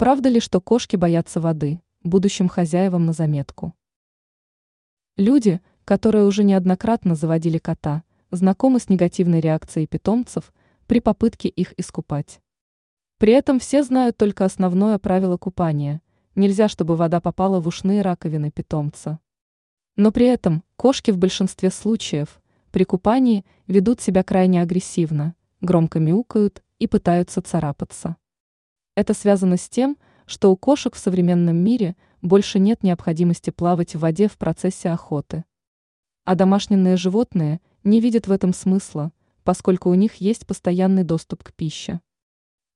Правда ли, что кошки боятся воды, будущим хозяевам на заметку? Люди, которые уже неоднократно заводили кота, знакомы с негативной реакцией питомцев при попытке их искупать. При этом все знают только основное правило купания – нельзя, чтобы вода попала в ушные раковины питомца. Но при этом кошки в большинстве случаев при купании ведут себя крайне агрессивно, громко мяукают и пытаются царапаться. Это связано с тем, что у кошек в современном мире больше нет необходимости плавать в воде в процессе охоты. А домашние животные не видят в этом смысла, поскольку у них есть постоянный доступ к пище.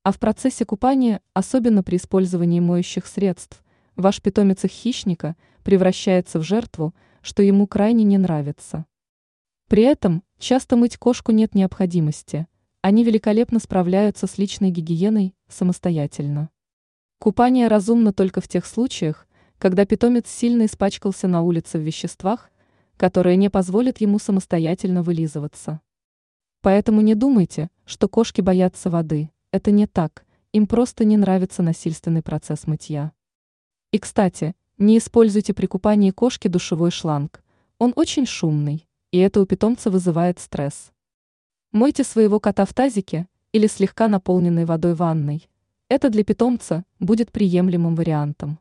А в процессе купания, особенно при использовании моющих средств, ваш питомец их хищника превращается в жертву, что ему крайне не нравится. При этом часто мыть кошку нет необходимости, они великолепно справляются с личной гигиеной самостоятельно. Купание разумно только в тех случаях, когда питомец сильно испачкался на улице в веществах, которые не позволят ему самостоятельно вылизываться. Поэтому не думайте, что кошки боятся воды, это не так, им просто не нравится насильственный процесс мытья. И, кстати, не используйте при купании кошки душевой шланг, он очень шумный, и это у питомца вызывает стресс. Мойте своего кота в тазике или слегка наполненной водой ванной. Это для питомца будет приемлемым вариантом.